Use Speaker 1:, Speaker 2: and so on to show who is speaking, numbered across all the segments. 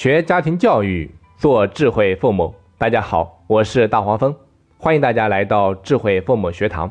Speaker 1: 学家庭教育，做智慧父母。大家好，我是大黄蜂，欢迎大家来到智慧父母学堂。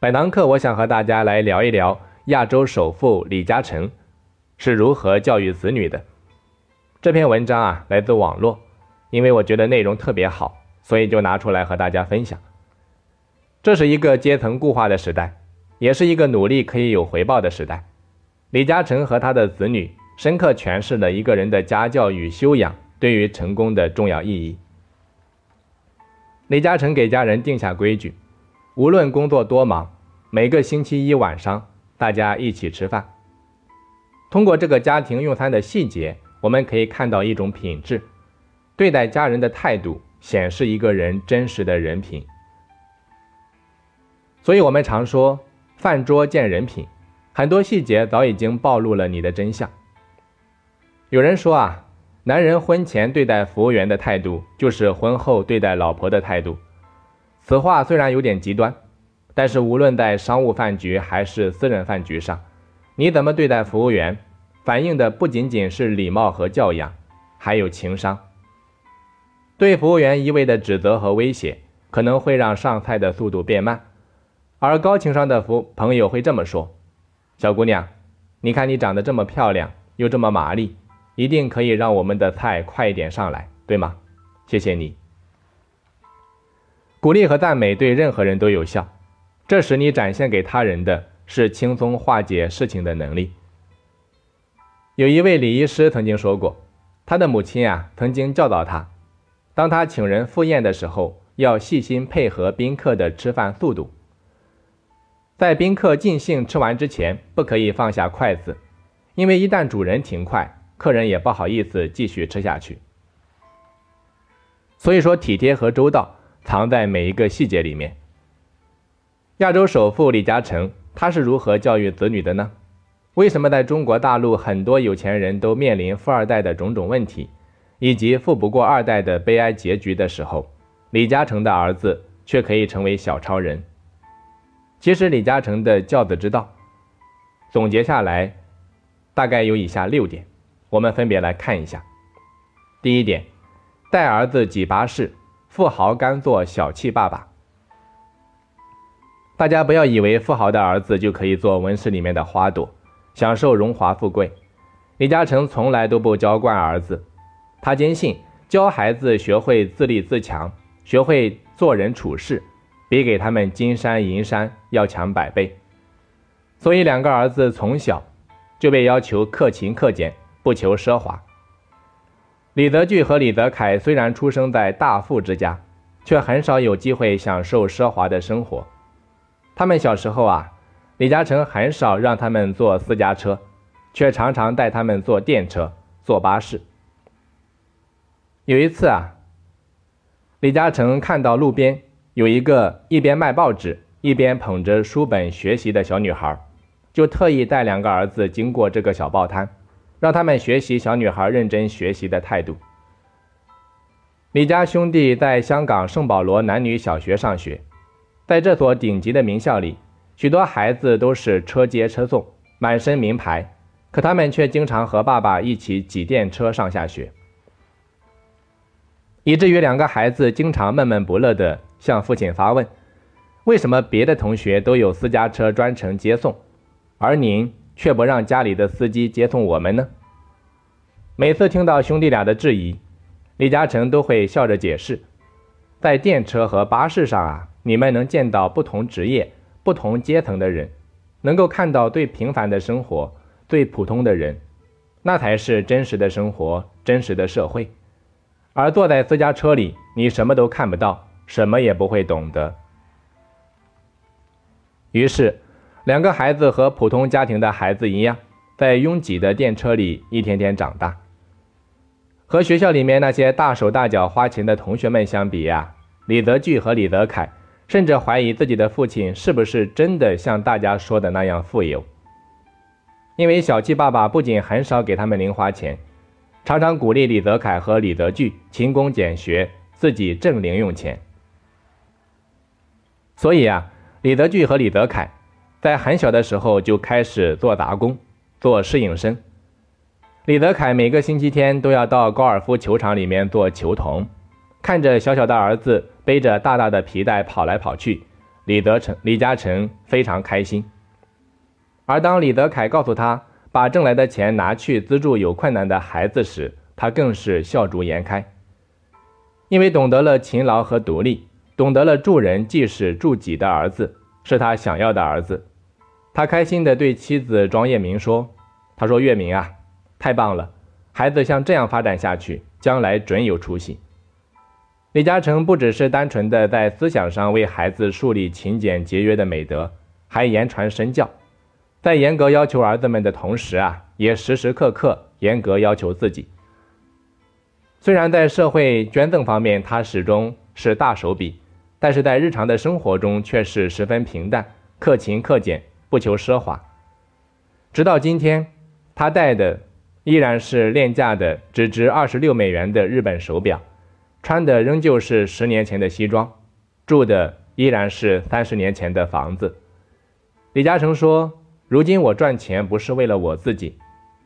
Speaker 1: 本堂课，我想和大家来聊一聊亚洲首富李嘉诚是如何教育子女的。这篇文章啊，来自网络，因为我觉得内容特别好，所以就拿出来和大家分享。这是一个阶层固化的时代，也是一个努力可以有回报的时代。李嘉诚和他的子女。深刻诠释了一个人的家教与修养对于成功的重要意义。李嘉诚给家人定下规矩：无论工作多忙，每个星期一晚上大家一起吃饭。通过这个家庭用餐的细节，我们可以看到一种品质，对待家人的态度，显示一个人真实的人品。所以，我们常说“饭桌见人品”，很多细节早已经暴露了你的真相。有人说啊，男人婚前对待服务员的态度，就是婚后对待老婆的态度。此话虽然有点极端，但是无论在商务饭局还是私人饭局上，你怎么对待服务员，反映的不仅仅是礼貌和教养，还有情商。对服务员一味的指责和威胁，可能会让上菜的速度变慢。而高情商的服朋友会这么说：“小姑娘，你看你长得这么漂亮，又这么麻利。”一定可以让我们的菜快一点上来，对吗？谢谢你。鼓励和赞美对任何人都有效，这时你展现给他人的是轻松化解事情的能力。有一位李医师曾经说过，他的母亲啊曾经教导他，当他请人赴宴的时候，要细心配合宾客的吃饭速度，在宾客尽兴吃完之前，不可以放下筷子，因为一旦主人停筷。客人也不好意思继续吃下去，所以说体贴和周到藏在每一个细节里面。亚洲首富李嘉诚他是如何教育子女的呢？为什么在中国大陆很多有钱人都面临富二代的种种问题，以及富不过二代的悲哀结局的时候，李嘉诚的儿子却可以成为小超人？其实李嘉诚的教子之道，总结下来大概有以下六点。我们分别来看一下。第一点，带儿子挤巴士，富豪甘做小气爸爸。大家不要以为富豪的儿子就可以做温室里面的花朵，享受荣华富贵。李嘉诚从来都不娇惯儿子，他坚信教孩子学会自立自强，学会做人处事，比给他们金山银山要强百倍。所以两个儿子从小就被要求克勤克俭。不求奢华。李泽钜和李泽楷虽然出生在大富之家，却很少有机会享受奢华的生活。他们小时候啊，李嘉诚很少让他们坐私家车，却常常带他们坐电车、坐巴士。有一次啊，李嘉诚看到路边有一个一边卖报纸一边捧着书本学习的小女孩，就特意带两个儿子经过这个小报摊。让他们学习小女孩认真学习的态度。李家兄弟在香港圣保罗男女小学上学，在这所顶级的名校里，许多孩子都是车接车送，满身名牌，可他们却经常和爸爸一起挤电车上下学，以至于两个孩子经常闷闷不乐地向父亲发问：“为什么别的同学都有私家车专程接送，而您？”却不让家里的司机接送我们呢？每次听到兄弟俩的质疑，李嘉诚都会笑着解释：在电车和巴士上啊，你们能见到不同职业、不同阶层的人，能够看到最平凡的生活、最普通的人，那才是真实的生活、真实的社会。而坐在私家车里，你什么都看不到，什么也不会懂得。于是。两个孩子和普通家庭的孩子一样，在拥挤的电车里一天天长大。和学校里面那些大手大脚花钱的同学们相比呀，李泽钜和李泽楷甚至怀疑自己的父亲是不是真的像大家说的那样富有。因为小气爸爸不仅很少给他们零花钱，常常鼓励李泽楷和李泽钜勤工俭学，自己挣零用钱。所以啊，李泽钜和李泽楷。在很小的时候就开始做杂工，做侍应生。李德凯每个星期天都要到高尔夫球场里面做球童，看着小小的儿子背着大大的皮带跑来跑去，李德成、李嘉诚非常开心。而当李德凯告诉他把挣来的钱拿去资助有困难的孩子时，他更是笑逐颜开，因为懂得了勤劳和独立，懂得了助人即使助己的儿子是他想要的儿子。他开心地对妻子庄叶明说：“他说月明啊。”太棒了，孩子像这样发展下去，将来准有出息。李嘉诚不只是单纯的在思想上为孩子树立勤俭节约的美德，还言传身教，在严格要求儿子们的同时啊，也时时刻刻严格要求自己。虽然在社会捐赠方面他始终是大手笔，但是在日常的生活中却是十分平淡，克勤克俭，不求奢华。直到今天，他戴的。依然是廉价的，只值二十六美元的日本手表，穿的仍旧是十年前的西装，住的依然是三十年前的房子。李嘉诚说：“如今我赚钱不是为了我自己，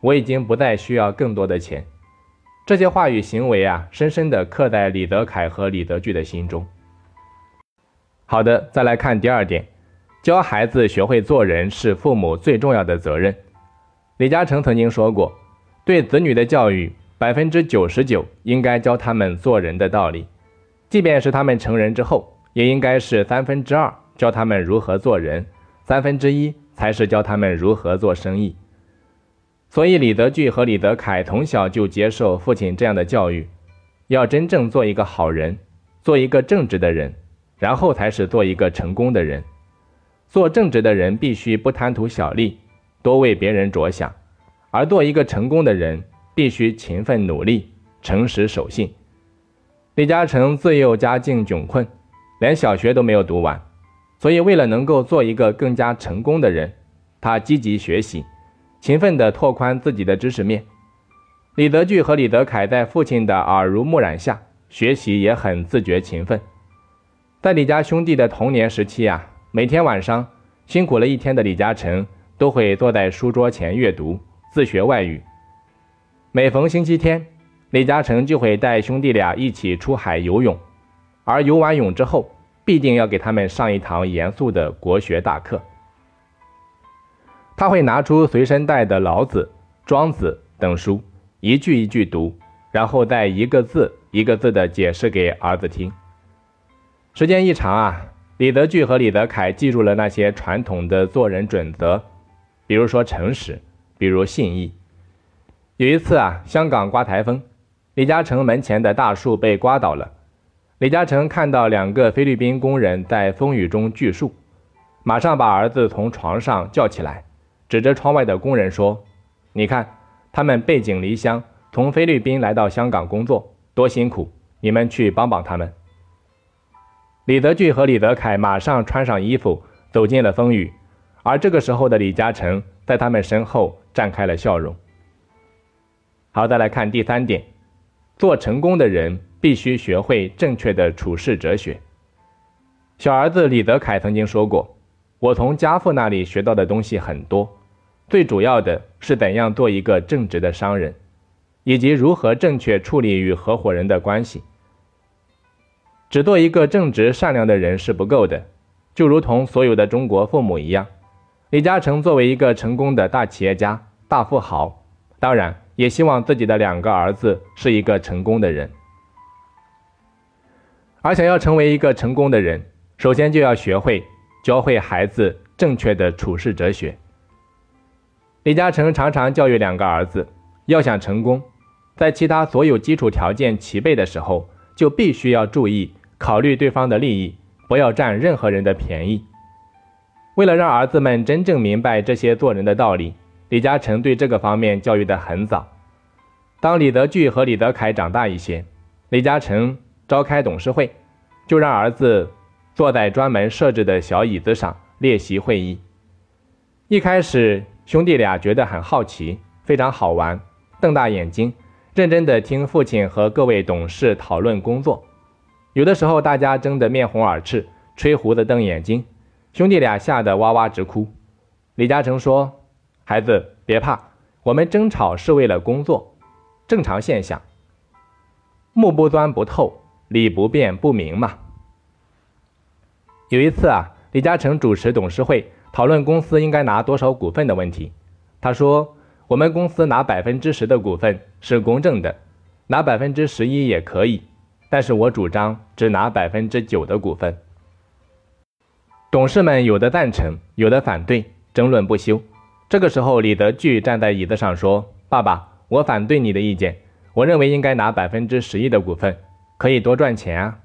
Speaker 1: 我已经不再需要更多的钱。”这些话语行为啊，深深地刻在李德凯和李德聚的心中。好的，再来看第二点，教孩子学会做人是父母最重要的责任。李嘉诚曾经说过。对子女的教育，百分之九十九应该教他们做人的道理，即便是他们成人之后，也应该是三分之二教他们如何做人，三分之一才是教他们如何做生意。所以，李德聚和李德凯从小就接受父亲这样的教育：要真正做一个好人，做一个正直的人，然后才是做一个成功的人。做正直的人必须不贪图小利，多为别人着想。而做一个成功的人，必须勤奋努力、诚实守信。李嘉诚自幼家境窘困，连小学都没有读完，所以为了能够做一个更加成功的人，他积极学习，勤奋地拓宽自己的知识面。李德聚和李德凯在父亲的耳濡目染下，学习也很自觉勤奋。在李家兄弟的童年时期啊，每天晚上辛苦了一天的李嘉诚都会坐在书桌前阅读。自学外语，每逢星期天，李嘉诚就会带兄弟俩一起出海游泳，而游完泳之后，必定要给他们上一堂严肃的国学大课。他会拿出随身带的《老子》《庄子》等书，一句一句读，然后再一个字一个字的解释给儿子听。时间一长啊，李德聚和李德凯记住了那些传统的做人准则，比如说诚实。比如信义。有一次啊，香港刮台风，李嘉诚门前的大树被刮倒了。李嘉诚看到两个菲律宾工人在风雨中锯树，马上把儿子从床上叫起来，指着窗外的工人说：“你看，他们背井离乡，从菲律宾来到香港工作，多辛苦！你们去帮帮他们。”李德聚和李德凯马上穿上衣服，走进了风雨。而这个时候的李嘉诚在他们身后。绽开了笑容。好，再来看第三点，做成功的人必须学会正确的处世哲学。小儿子李德凯曾经说过：“我从家父那里学到的东西很多，最主要的是怎样做一个正直的商人，以及如何正确处理与合伙人的关系。只做一个正直善良的人是不够的，就如同所有的中国父母一样。”李嘉诚作为一个成功的大企业家、大富豪，当然也希望自己的两个儿子是一个成功的人。而想要成为一个成功的人，首先就要学会教会孩子正确的处世哲学。李嘉诚常常教育两个儿子，要想成功，在其他所有基础条件齐备的时候，就必须要注意考虑对方的利益，不要占任何人的便宜。为了让儿子们真正明白这些做人的道理，李嘉诚对这个方面教育得很早。当李德聚和李德凯长大一些，李嘉诚召开董事会，就让儿子坐在专门设置的小椅子上列席会议。一开始，兄弟俩觉得很好奇，非常好玩，瞪大眼睛，认真地听父亲和各位董事讨论工作。有的时候，大家争得面红耳赤，吹胡子瞪眼睛。兄弟俩吓得哇哇直哭。李嘉诚说：“孩子，别怕，我们争吵是为了工作，正常现象。目不端不透，理不辩不明嘛。有一次啊，李嘉诚主持董事会，讨论公司应该拿多少股份的问题。他说：“我们公司拿百分之十的股份是公正的，拿百分之十一也可以，但是我主张只拿百分之九的股份。”董事们有的赞成，有的反对，争论不休。这个时候，李德聚站在椅子上说：“爸爸，我反对你的意见，我认为应该拿百分之十一的股份，可以多赚钱啊。”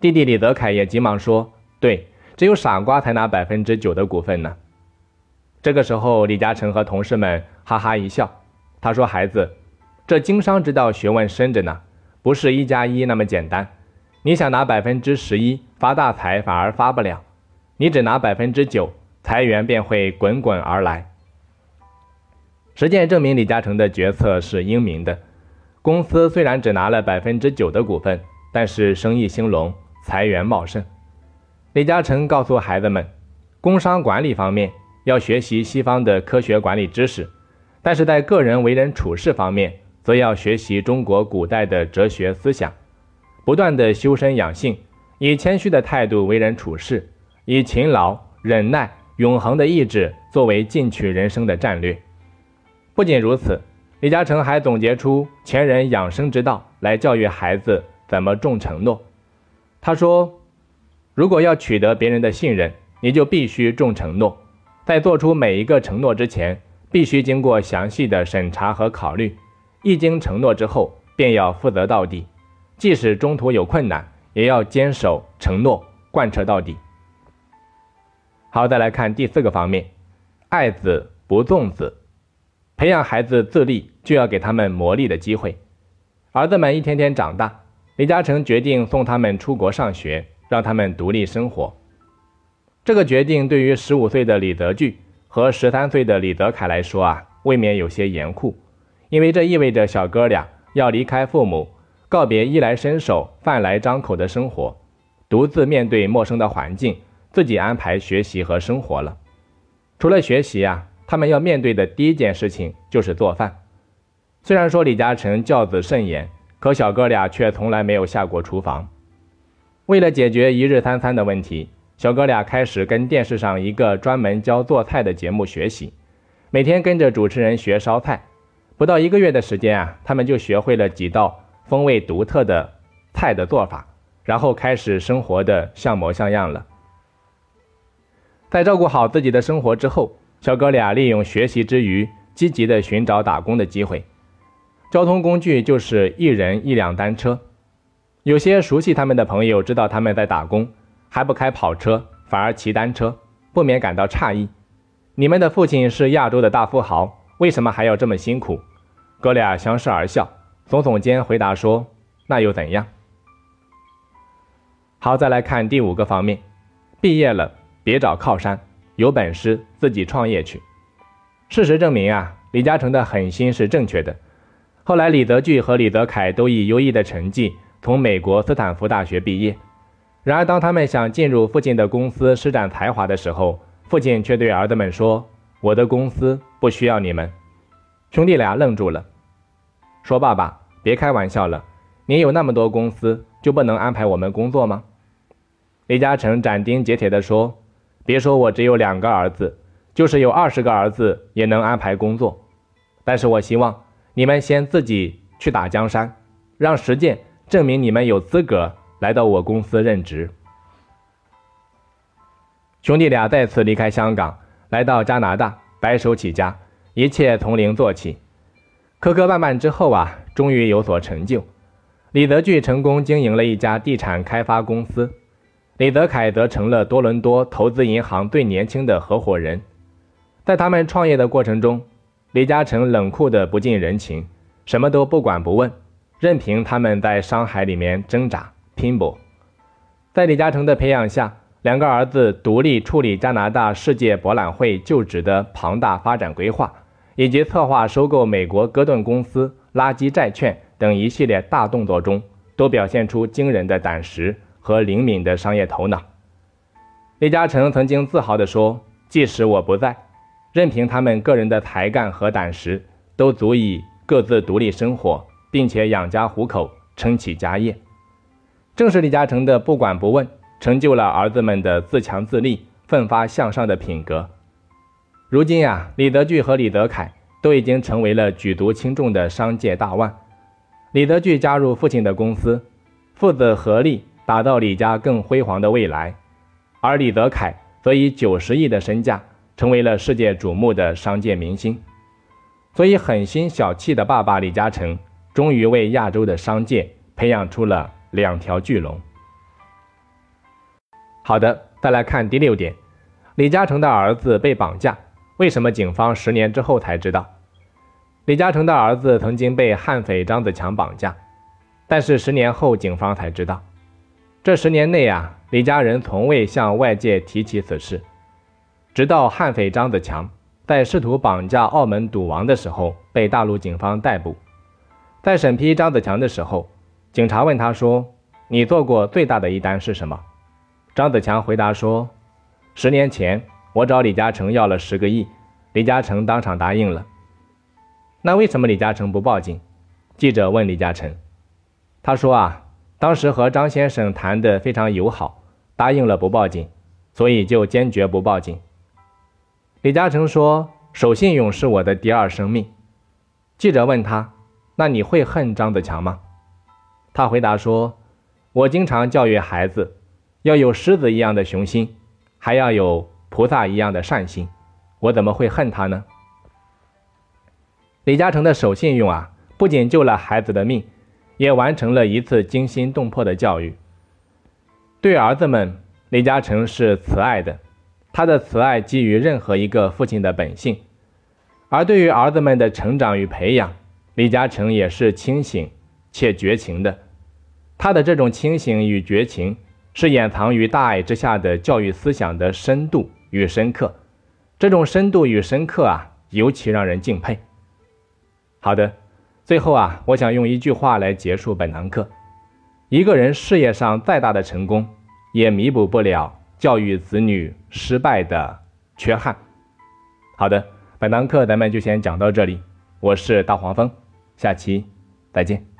Speaker 1: 弟弟李德凯也急忙说：“对，只有傻瓜才拿百分之九的股份呢。”这个时候，李嘉诚和同事们哈哈一笑。他说：“孩子，这经商之道学问深着呢，不是一加一那么简单。你想拿百分之十一发大财，反而发不了。”你只拿百分之九，财源便会滚滚而来。实践证明，李嘉诚的决策是英明的。公司虽然只拿了百分之九的股份，但是生意兴隆，财源茂盛。李嘉诚告诉孩子们，工商管理方面要学习西方的科学管理知识，但是在个人为人处事方面，则要学习中国古代的哲学思想，不断的修身养性，以谦虚的态度为人处事。以勤劳、忍耐、永恒的意志作为进取人生的战略。不仅如此，李嘉诚还总结出前人养生之道来教育孩子怎么重承诺。他说：“如果要取得别人的信任，你就必须重承诺。在做出每一个承诺之前，必须经过详细的审查和考虑。一经承诺之后，便要负责到底，即使中途有困难，也要坚守承诺，贯彻到底。”好，再来看第四个方面，爱子不纵子，培养孩子自立，就要给他们磨砺的机会。儿子们一天天长大，李嘉诚决定送他们出国上学，让他们独立生活。这个决定对于十五岁的李德聚和十三岁的李德凯来说啊，未免有些严酷，因为这意味着小哥俩要离开父母，告别衣来伸手、饭来张口的生活，独自面对陌生的环境。自己安排学习和生活了。除了学习啊，他们要面对的第一件事情就是做饭。虽然说李嘉诚教子甚严，可小哥俩却从来没有下过厨房。为了解决一日三餐的问题，小哥俩开始跟电视上一个专门教做菜的节目学习，每天跟着主持人学烧菜。不到一个月的时间啊，他们就学会了几道风味独特的菜的做法，然后开始生活的像模像样了。在照顾好自己的生活之后，小哥俩利用学习之余，积极的寻找打工的机会。交通工具就是一人一辆单车。有些熟悉他们的朋友知道他们在打工，还不开跑车，反而骑单车，不免感到诧异：“你们的父亲是亚洲的大富豪，为什么还要这么辛苦？”哥俩相视而笑，耸耸肩回答说：“那又怎样？”好，再来看第五个方面，毕业了。别找靠山，有本事自己创业去。事实证明啊，李嘉诚的狠心是正确的。后来，李德钜和李德凯都以优异的成绩从美国斯坦福大学毕业。然而，当他们想进入父亲的公司施展才华的时候，父亲却对儿子们说：“我的公司不需要你们。”兄弟俩愣住了，说：“爸爸，别开玩笑了，您有那么多公司，就不能安排我们工作吗？”李嘉诚斩钉截铁地说。别说我只有两个儿子，就是有二十个儿子也能安排工作。但是我希望你们先自己去打江山，让实践证明你们有资格来到我公司任职。兄弟俩再次离开香港，来到加拿大，白手起家，一切从零做起。磕磕绊绊之后啊，终于有所成就。李德聚成功经营了一家地产开发公司。李德凯则成了多伦多投资银行最年轻的合伙人。在他们创业的过程中，李嘉诚冷酷的不近人情，什么都不管不问，任凭他们在商海里面挣扎拼搏。在李嘉诚的培养下，两个儿子独立处理加拿大世界博览会就职的庞大发展规划，以及策划收购美国戈顿公司垃圾债券等一系列大动作中，都表现出惊人的胆识。和灵敏的商业头脑，李嘉诚曾经自豪地说：“即使我不在，任凭他们个人的才干和胆识，都足以各自独立生活，并且养家糊口，撑起家业。正是李嘉诚的不管不问，成就了儿子们的自强自立、奋发向上的品格。如今呀，李德聚和李德凯都已经成为了举足轻重的商界大腕。李德聚加入父亲的公司，父子合力打造李家更辉煌的未来，而李德凯则以九十亿的身价成为了世界瞩目的商界明星。所以，狠心小气的爸爸李嘉诚，终于为亚洲的商界培养出了两条巨龙。好的，再来看第六点，李嘉诚的儿子被绑架。为什么警方十年之后才知道李嘉诚的儿子曾经被悍匪张子强绑架？但是十年后警方才知道，这十年内啊，李家人从未向外界提起此事。直到悍匪张子强在试图绑架澳门赌王的时候被大陆警方逮捕，在审批张子强的时候，警察问他说：“你做过最大的一单是什么？”张子强回答说：“十年前。”我找李嘉诚要了十个亿，李嘉诚当场答应了。那为什么李嘉诚不报警？记者问李嘉诚，他说啊，当时和张先生谈得非常友好，答应了不报警，所以就坚决不报警。李嘉诚说，守信用是我的第二生命。记者问他，那你会恨张子强吗？他回答说，我经常教育孩子，要有狮子一样的雄心，还要有。菩萨一样的善心，我怎么会恨他呢？李嘉诚的守信用啊，不仅救了孩子的命，也完成了一次惊心动魄的教育。对儿子们，李嘉诚是慈爱的，他的慈爱基于任何一个父亲的本性；而对于儿子们的成长与培养，李嘉诚也是清醒且绝情的。他的这种清醒与绝情，是掩藏于大爱之下的教育思想的深度。与深刻，这种深度与深刻啊，尤其让人敬佩。好的，最后啊，我想用一句话来结束本堂课：一个人事业上再大的成功，也弥补不了教育子女失败的缺憾。好的，本堂课咱们就先讲到这里，我是大黄蜂，下期再见。